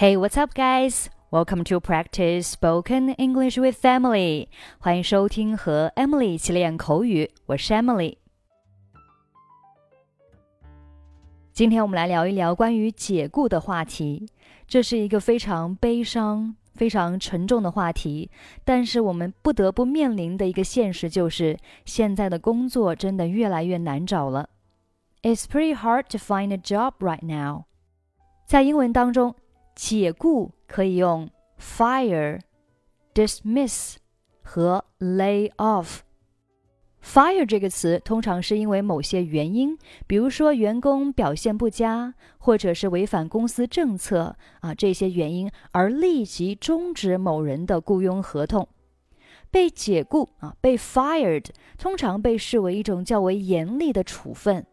Hey, what's up, guys? Welcome to practice spoken English with Emily. 欢迎收听和 Emily 一起练口语，我是 Emily。今天我们来聊一聊关于解雇的话题。这是一个非常悲伤、非常沉重的话题，但是我们不得不面临的一个现实就是，现在的工作真的越来越难找了。It's pretty hard to find a job right now。在英文当中，解雇可以用 fire、dismiss 和 lay off。fire 这个词通常是因为某些原因，比如说员工表现不佳，或者是违反公司政策啊这些原因而立即终止某人的雇佣合同。被解雇啊，被 fired 通常被视为一种较为严厉的处分。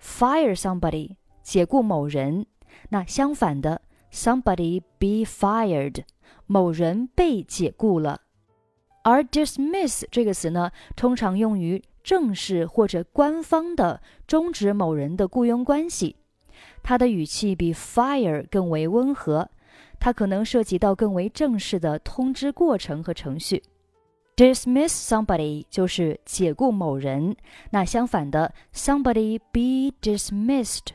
fire somebody 解雇某人，那相反的。Somebody be fired，某人被解雇了。而 dismiss 这个词呢，通常用于正式或者官方的终止某人的雇佣关系。它的语气比 fire 更为温和，它可能涉及到更为正式的通知过程和程序。dismiss somebody 就是解雇某人，那相反的 somebody be dismissed，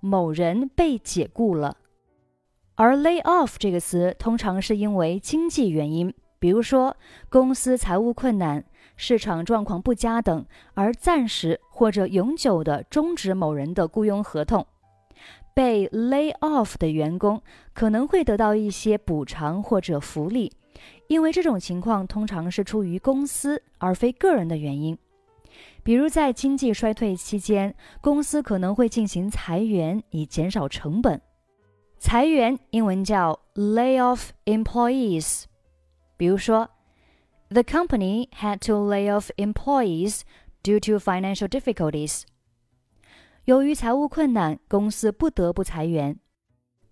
某人被解雇了。而 lay off 这个词通常是因为经济原因，比如说公司财务困难、市场状况不佳等，而暂时或者永久的终止某人的雇佣合同。被 lay off 的员工可能会得到一些补偿或者福利，因为这种情况通常是出于公司而非个人的原因。比如在经济衰退期间，公司可能会进行裁员以减少成本。裁员英文叫 lay off employees。比如说，The company had to lay off employees due to financial difficulties。由于财务困难，公司不得不裁员。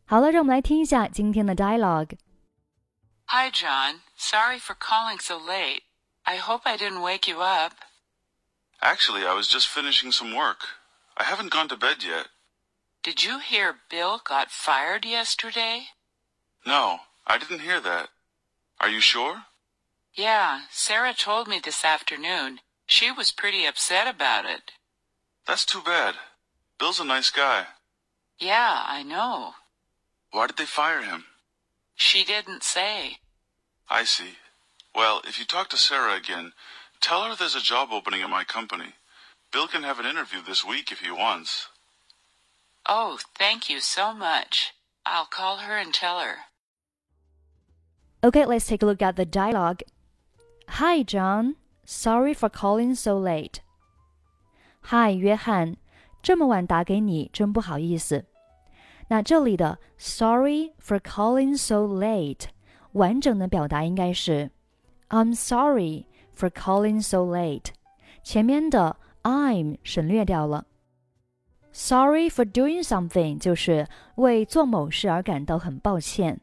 好了，让我们来听一下今天的 dialogue。Hi, John. Sorry for calling so late. I hope I didn't wake you up. Actually, I was just finishing some work. I haven't gone to bed yet. Did you hear Bill got fired yesterday? No, I didn't hear that. Are you sure? Yeah, Sarah told me this afternoon. She was pretty upset about it. That's too bad. Bill's a nice guy. Yeah, I know. Why did they fire him? She didn't say. I see. Well, if you talk to Sarah again, tell her there's a job opening at my company. Bill can have an interview this week if he wants. Oh, thank you so much. I'll call her and tell her. Okay, let's take a look at the dialogue. Hi, John. Sorry for calling so late. Hi, 约翰，这么晚打给你，真不好意思。那这里的 Sorry for calling so late，完整的表达应该是 I'm sorry for calling so late。前面的 I'm 省略掉了。 Sorry for doing something 就是为做某事而感到很抱歉。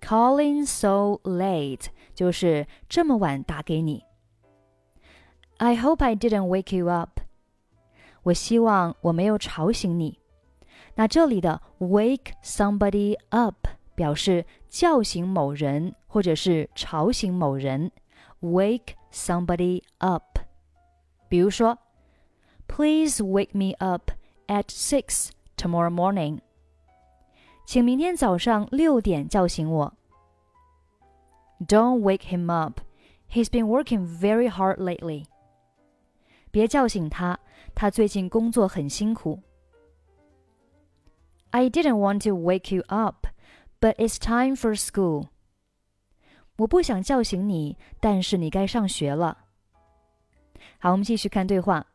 Calling so late 就是这么晚打给你。I hope I didn't wake you up。我希望我没有吵醒你。那这里的 wake somebody up 表示叫醒某人或者是吵醒某人。Wake somebody up。比如说。 Please wake me up at six tomorrow morning. 请明天早上六点叫醒我。Don't wake him up. He's been working very hard lately. 别叫醒他，他最近工作很辛苦。I didn't want to wake you up, but it's time for school. 我不想叫醒你，但是你该上学了。好，我们继续看对话。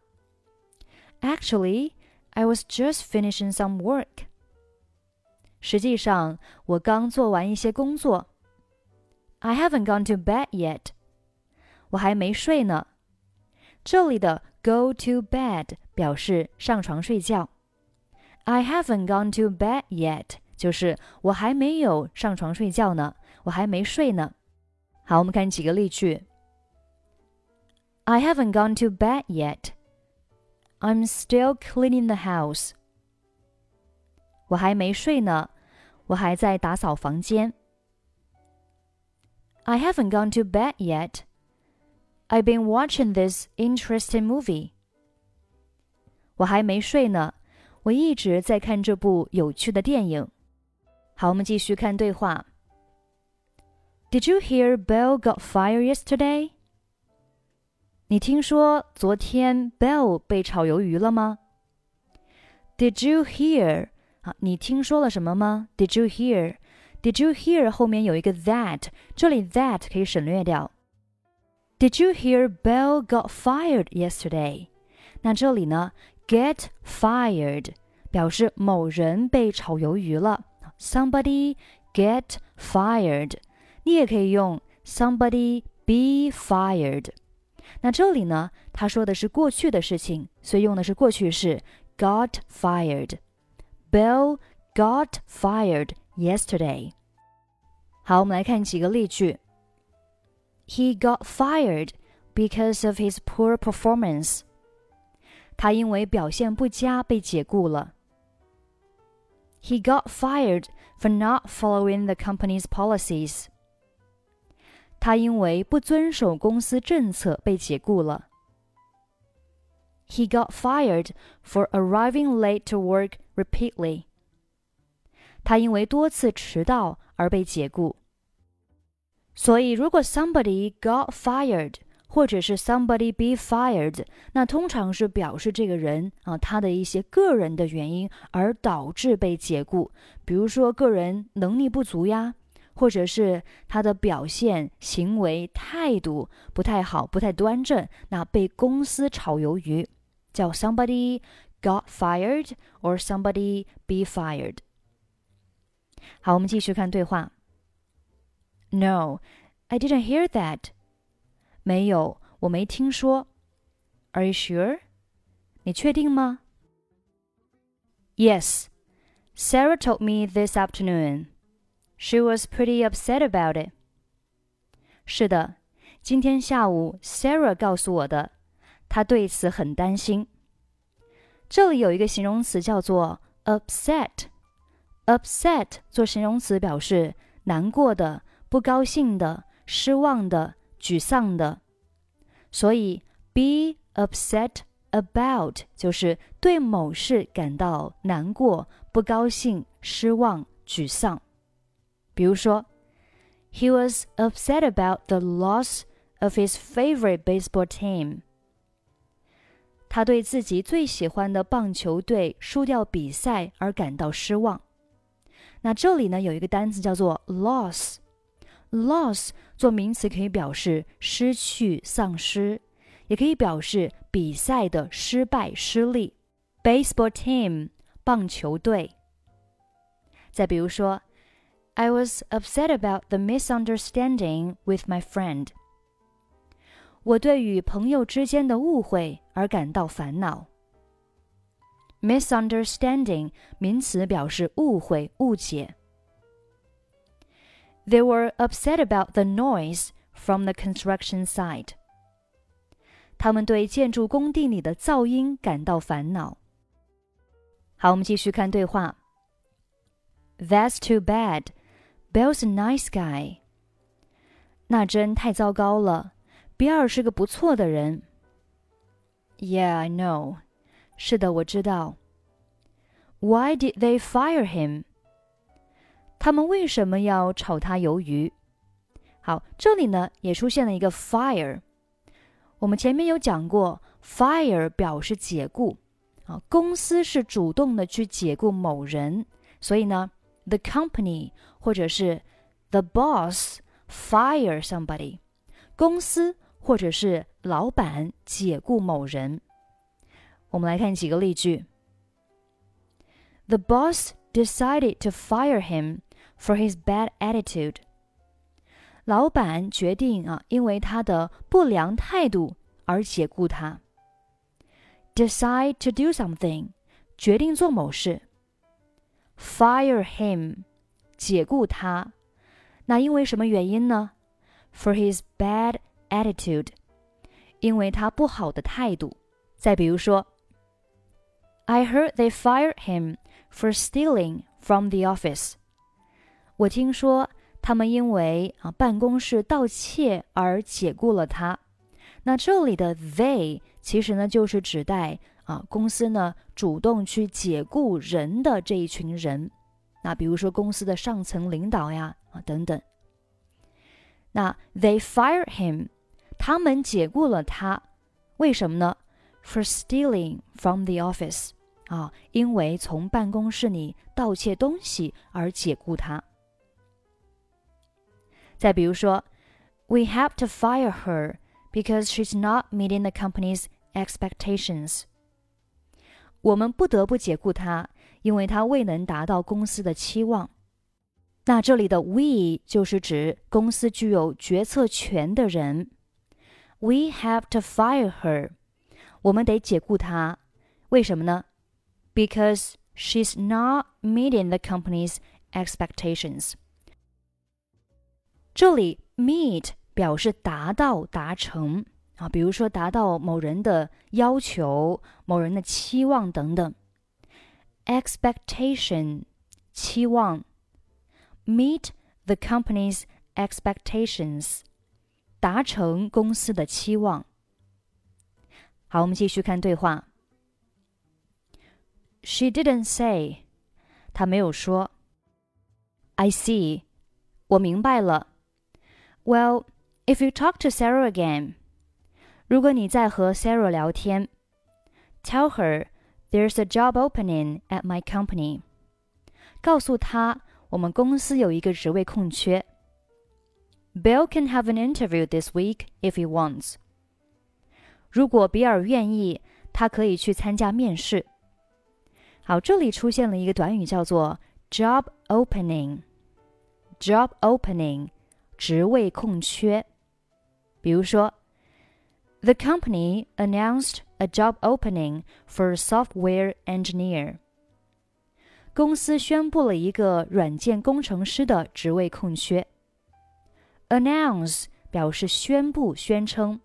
Actually, I was just finishing some work. 实际上，我刚做完一些工作。I haven't gone to bed yet. 我还没睡呢。这里的 go to bed 表示上床睡觉。I haven't gone to bed yet 就是我还没有上床睡觉呢，我还没睡呢。好，我们看几个例句。I haven't gone to bed yet. I'm still cleaning the house. 我还没睡呢， 我还在打扫房间。I haven't gone to bed yet. I've been watching this interesting movie. 我还没睡呢，我一直在看这部有趣的电影。好，我们继续看对话。Did you hear Bill got fired yesterday? 你听说昨天 Bill 被炒鱿鱼了吗？Did you hear？啊，你听说了什么吗？Did you hear？Did you hear 后面有一个 that，这里 that 可以省略掉。Did you hear Bill got fired yesterday？那这里呢，get fired 表示某人被炒鱿鱼了，somebody get fired。你也可以用 somebody be fired。那这里呢，他说的是过去的事情，所以用的是过去式 got fired。Bill got fired yesterday。好，我们来看几个例句。He got fired because of his poor performance。他因为表现不佳被解雇了。He got fired for not following the company's policies. 他因为不遵守公司政策被解雇了。He got fired for arriving late to work repeatedly. 他因为多次迟到而被解雇。所以，如果 somebody got fired 或者是 somebody be fired，那通常是表示这个人啊他的一些个人的原因而导致被解雇，比如说个人能力不足呀，或者是他的表现、行为、态度不太好、不太端正，那被公司炒鱿鱼，叫 somebody got fired or somebody be fired。好，我们继续看对话。No, I didn't hear that. 没有，我没听说。Are you sure？你确定吗？Yes, Sarah told me this afternoon. She was pretty upset about it. 是的，今天下午 Sarah 告诉我的，她对此很担心。这里有一个形容词叫做 upset。upset 做形容词表示难过的、不高兴的、失望的。沮丧的，所以 be upset about 就是对某事感到难过、不高兴、失望、沮丧。比如说，He was upset about the loss of his favorite baseball team。他对自己最喜欢的棒球队输掉比赛而感到失望。那这里呢有一个单词叫做 loss。loss 做名词可以表示失去、丧失，也可以表示比赛的失败、失利。Baseball team 棒球队。再比如说 ，I was upset about the misunderstanding with my friend。我对与朋友之间的误会而感到烦恼。Misunderstanding 名词表示误会、误解。They were upset about the noise from the construction site. 他们对建筑工地里的噪音感到烦恼。好，我们继续看对话。That's too bad. Bill's a nice guy. 那真太糟糕了。比尔是个不错的人。Yeah, I know. 是的，我知道。Why did they fire him? 他们为什么要炒他鱿鱼？好，这里呢也出现了一个 fire。我们前面有讲过，fire 表示解雇啊，公司是主动的去解雇某人，所以呢 ，the company 或者是 the boss fire somebody，公司或者是老板解雇某人。我们来看几个例句：The boss decided to fire him for his bad attitude。老板决定啊，因为他的不良态度而解雇他。Decide to do something，决定做某事。 Fire him，解雇他。那因为什么原因呢？For his bad attitude，因为他不好的态度。再比如说，I heard they fired him for stealing from the office。我听说他们因为啊办公室盗窃而解雇了他。那这里的 they 其实呢就是指代啊公司呢主动去解雇人的这一群人。那比如说公司的上层领导呀啊等等。那 they fired him，他们解雇了他，为什么呢？For stealing from the office，啊，因为从办公室里盗窃东西而解雇他。再比如说，We have to fire her because she's not meeting the company's expectations。 我们不得不解雇她，因为她未能达到公司的期望。那这里的 we 就是指公司具有决策权的人。We have to fire her，我们得解雇她。为什么呢？Because she's not meeting the company's expectations。这里 meet 表示达到、达成 啊，比如说达到某人的要求、某人的期望等等。expectation 期望。meet the company's expectations，达成公司的期望。好，我们继续看对话。She didn't say，她没有说。I see，我明白了。Well, if you talk to Sarah again，如果你再和 Sarah 聊天，tell her there's a job opening at my company，告诉她我们公司有一个职位空缺。Bill can have an interview this week if he wants。如果比尔愿意，他可以去参加面试。好，这里出现了一个短语，叫做 job opening。job opening，职位空缺。比如说 ，The company announced a job opening for a software engineer。公司宣布了一个软件工程师的职位空缺。Announce 表示宣布、宣称，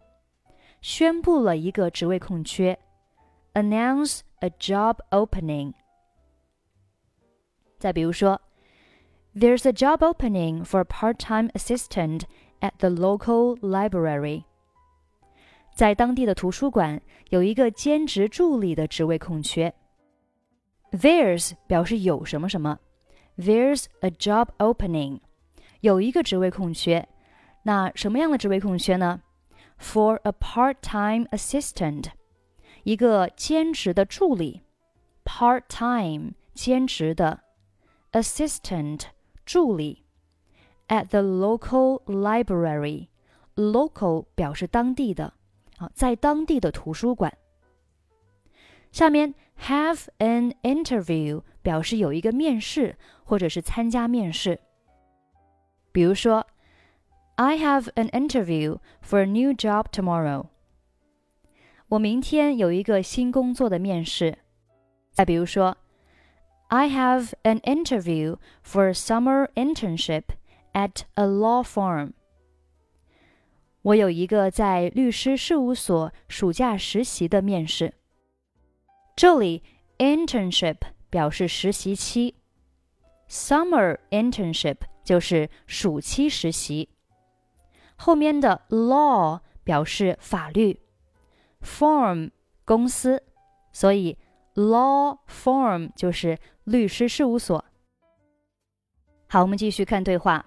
宣布了一个职位空缺。Announce a job opening。再比如说，There's a job opening for a part-time assistant at the local library。 在当地的图书馆有一个兼职助理的职位空缺。There's 表示有什么什么，There's a job opening，有一个职位空缺。那什么样的职位空缺呢？For a part-time assistant，一个兼职的助理。Part-time 兼职的，assistant 助理。At the local library，local 表示当地的， 啊，在当地的图书馆。下面 have an interview 表示有一个面试或者是参加面试。比如说，I have an interview for a new job tomorrow。我明天有一个新工作的面试。再比如说，I have an interview for a summer internship at a law firm。 我有一个在律师事务所暑假实习的面试。这里 internship 表示实习期，summer internship 就是暑期实习。后面的 law 表示法律，firm 公司，所以 law firm 就是律师事务所。好，我们继续看对话。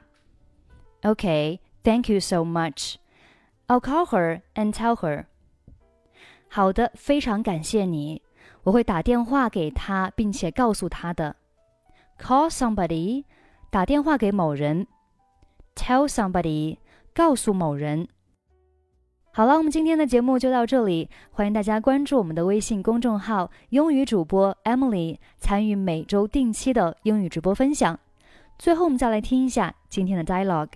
OK，Thank you so much. I'll call her and tell her. 好的，非常感谢你。我会打电话给他，并且告诉他的。Call somebody，打电话给某人。Tell somebody，告诉某人。好了，我们今天的节目就到这里，欢迎大家关注我们的微信公众号“英语主播 Emily”，参与每周定期的英语直播分享。最后，我们再来听一下今天的 dialogue。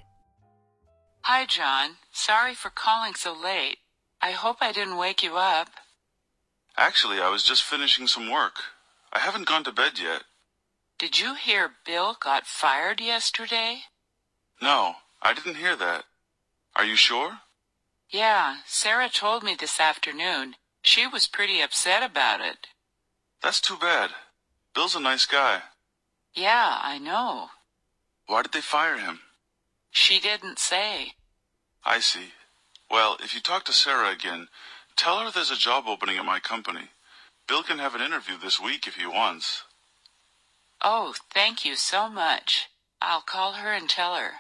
Hi, John. Sorry for calling so late. I hope I didn't wake you up. Actually, I was just finishing some work. I haven't gone to bed yet. Did you hear Bill got fired yesterday? No, I didn't hear that. Are you sure? Yeah, Sarah told me this afternoon. She was pretty upset about it. That's too bad. Bill's a nice guy. Yeah, I know. Why did they fire him? She didn't say. I see. Well, if you talk to Sarah again, tell her there's a job opening at my company. Bill can have an interview this week if he wants. Oh, thank you so much. I'll call her and tell her.